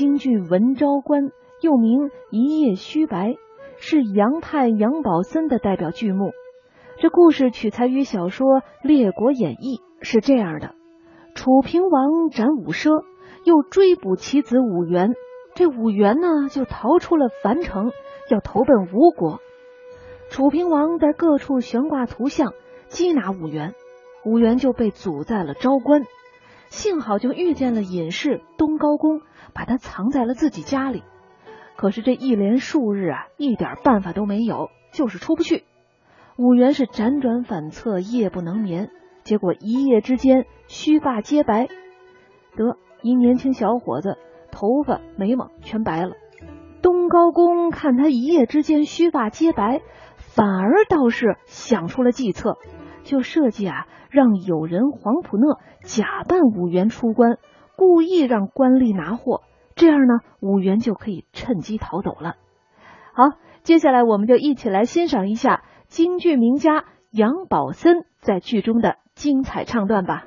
京剧文昭关，又名一夜须白，是杨派杨宝森的代表剧目。这故事取材于小说《列国演义》，是这样的：楚平王斩五奢，又追捕其子武元，这武元呢就逃出了樊城，要投奔吴国。楚平王在各处悬挂图像，缉拿武元，武元就被阻在了昭关。幸好就遇见了隐士东高公，把他藏在了自己家里。可是这一连数日啊，一点办法都没有，就是出不去。武元是辗转反侧，夜不能眠，结果一夜之间须发皆白。得一年轻小伙子，头发眉毛全白了。东高公看他一夜之间须发皆白，反而倒是想出了计策，就设计啊。让友人黄埔讷假扮武元出关，故意让官吏拿货，这样呢，五元就可以趁机逃走了。好，接下来我们就一起来欣赏一下京剧名家杨宝森在剧中的精彩唱段吧。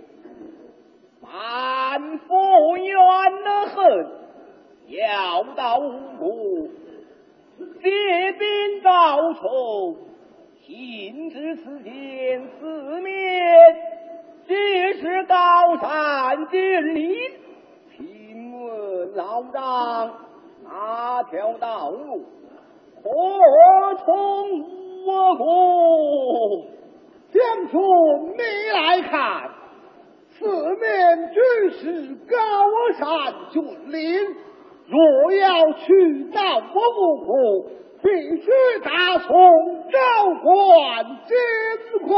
满腹怨恨，要到无辜，借兵报仇，行至此间四面，皆是高山峻岭。请问老丈，哪条道路可通我国？将军，你来看，四面均是高山峻岭，若要去到我吴国，必须打从昭关经过。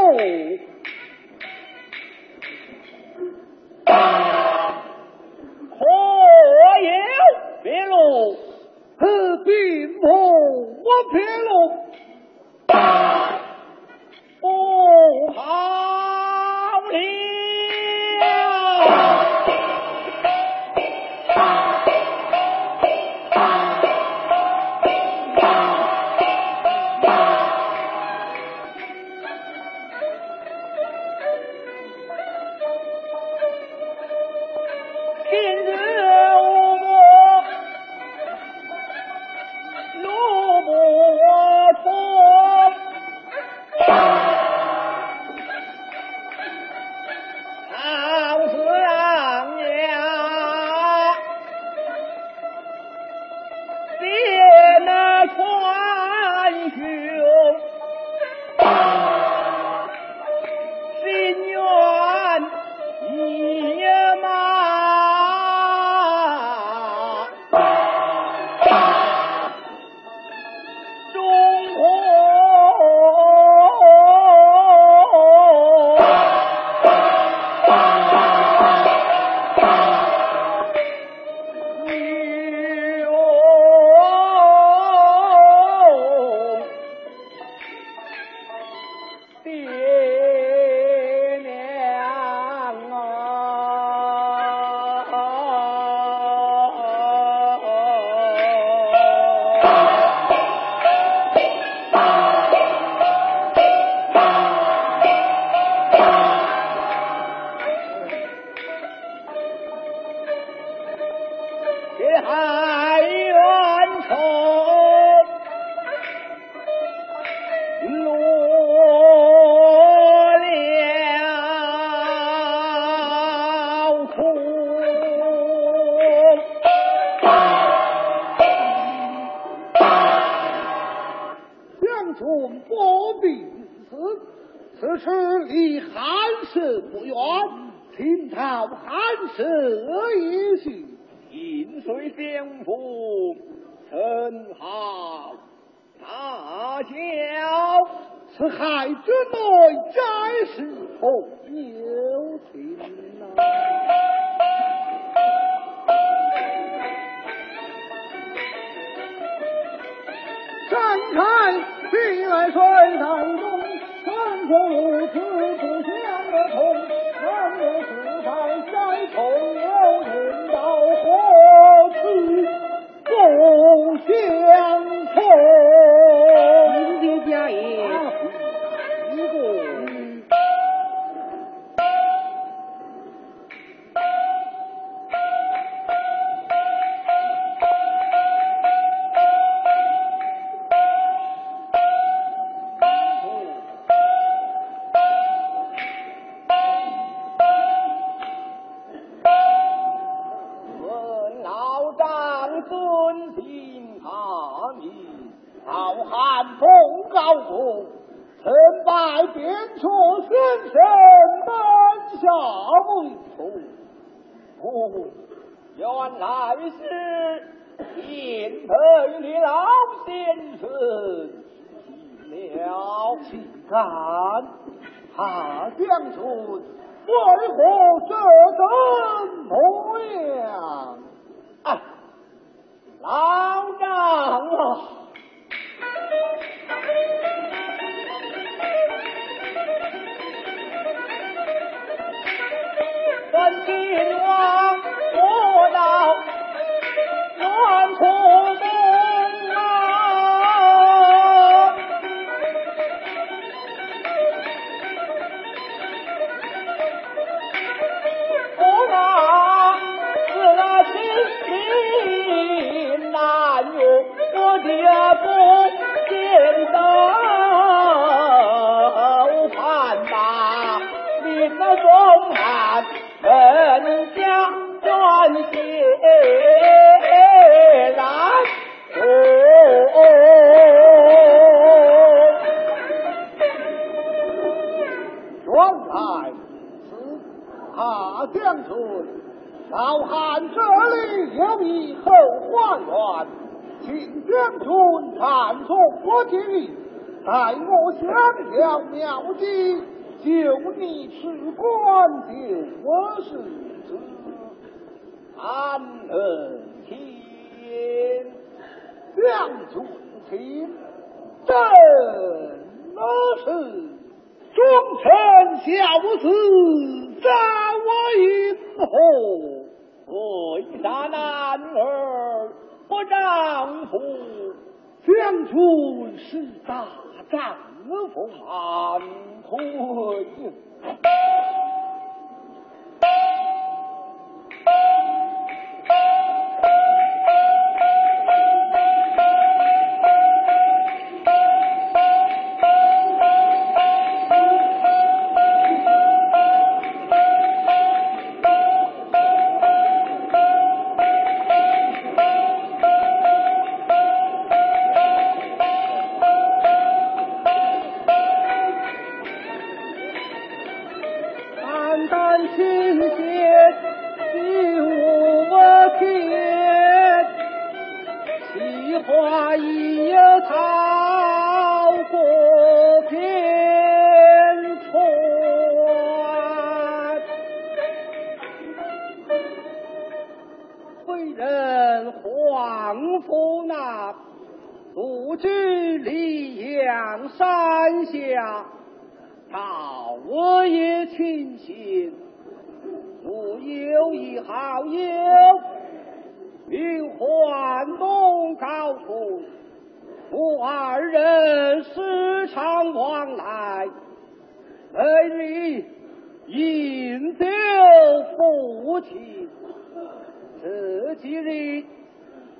可有别路？何必莫我别路？大叫！此海之内，真是何有天？展开臂来，水丹东，三顾五不相从。君，为何这般模样？哎，老娘啊！本君我。将军，老汉这里有一后花园，请将军暂坐我这里，待我想了妙计，就你吃官就我是之，安儿听，将军请，朕那是。忠臣孝子，杀我一死后，为啥男儿不丈夫？将军是大丈夫，安退。静那我也庆幸我有一好友，名唤孟高通，我二人时常往来，每日饮酒不停。这几日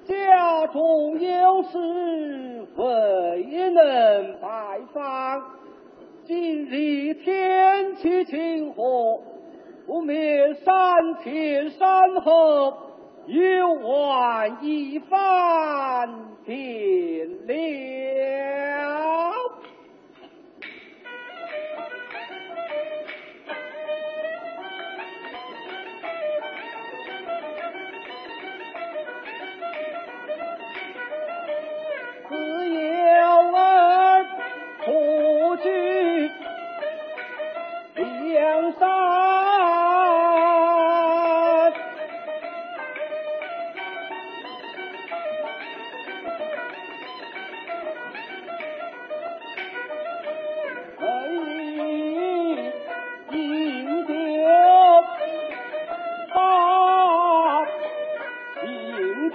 家中有事，未能拜访。今日天气晴和不灭山前山后又换一番天亮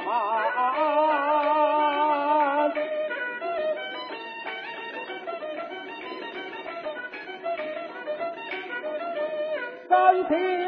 啊。三天。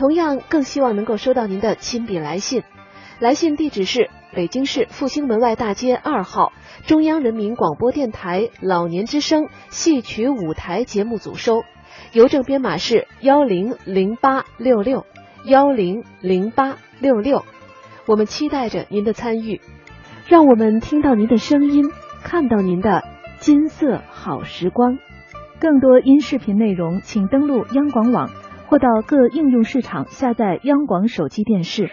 同样，更希望能够收到您的亲笔来信。来信地址是北京市复兴门外大街二号中央人民广播电台老年之声戏曲舞台节目组收，邮政编码是幺零零八六六幺零零八六六。我们期待着您的参与，让我们听到您的声音，看到您的金色好时光。更多音视频内容，请登录央广网。或到各应用市场下载央广手机电视。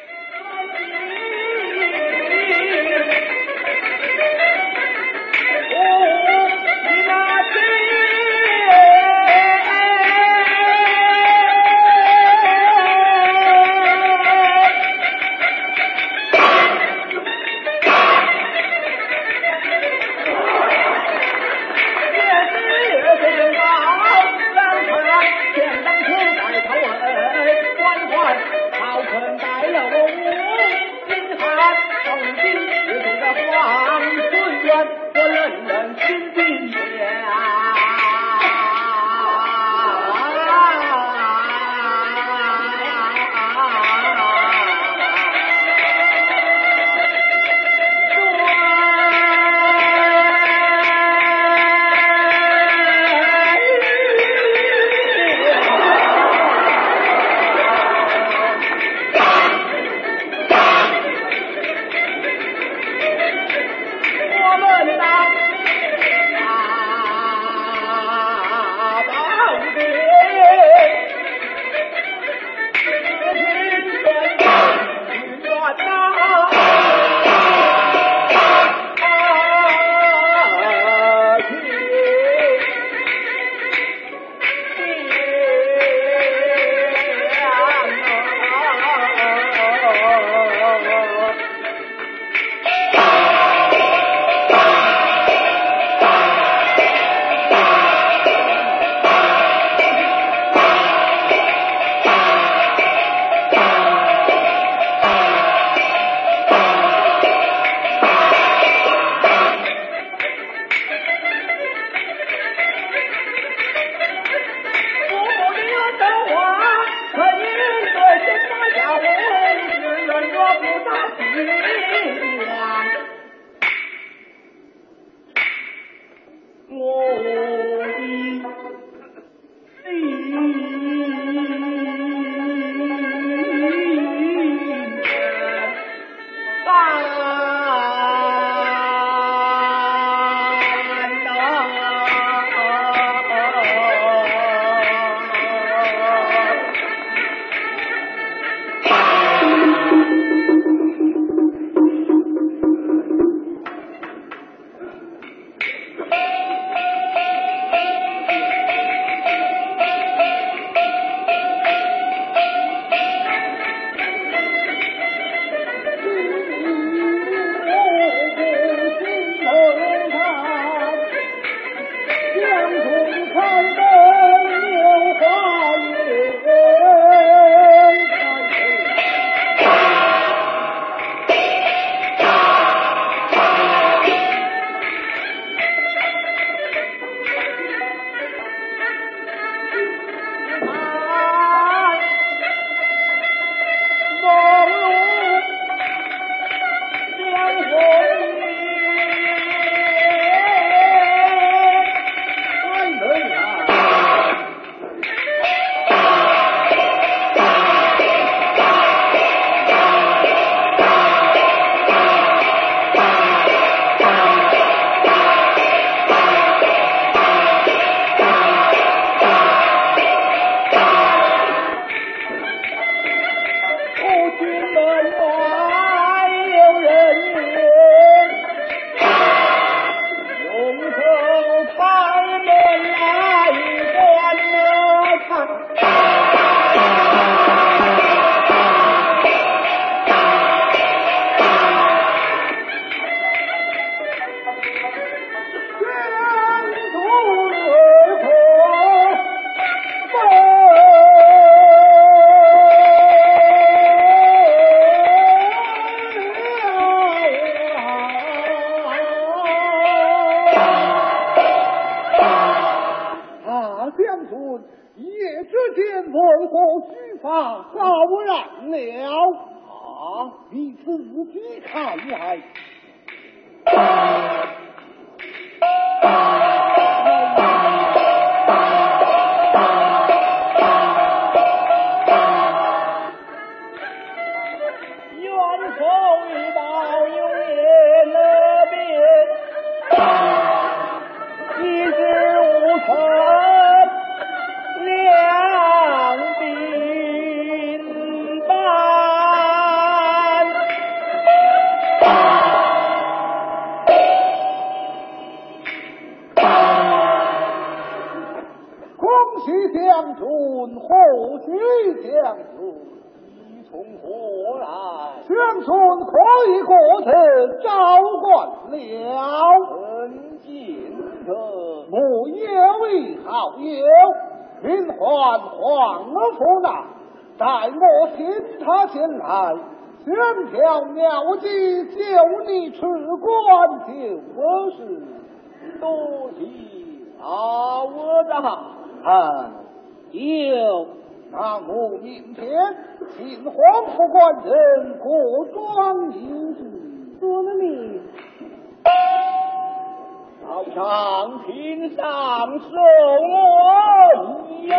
有你吃官就不是，多谢老大啊！有，那我明天请皇副官人过庄银子，多了你。早上厅上送我一，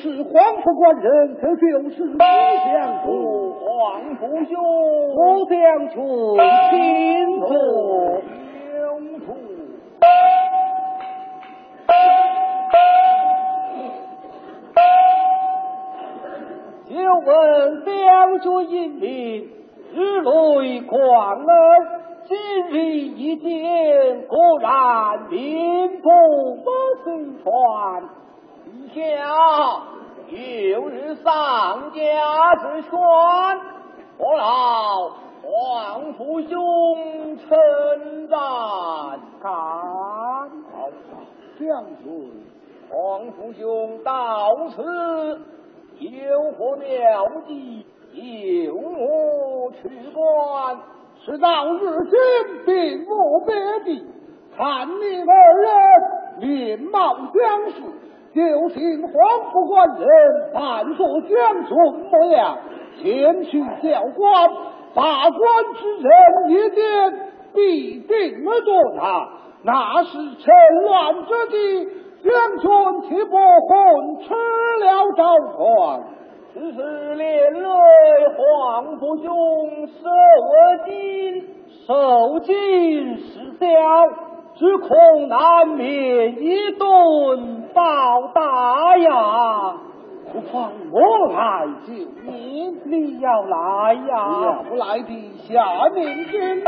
是黄府官人这就是李相公。黄府兄将胡相处清楚就问江军英明日泪狂恩今日一见果然名不虚传呀有日丧家之犬我老黄福兄称赞敢好将军黄福兄到此有何妙计有何取关直到日军并无别的看你二人面貌相似就请皇甫官人扮作将军模样，前去教官。把官之人一见，必定而夺他，那是趁乱之计。将军岂不混吃了赵传？此事连累皇父兄受惊，受惊事小，只恐难免一顿暴打呀！不妨我来救你，你要来呀？要不来的下面见你现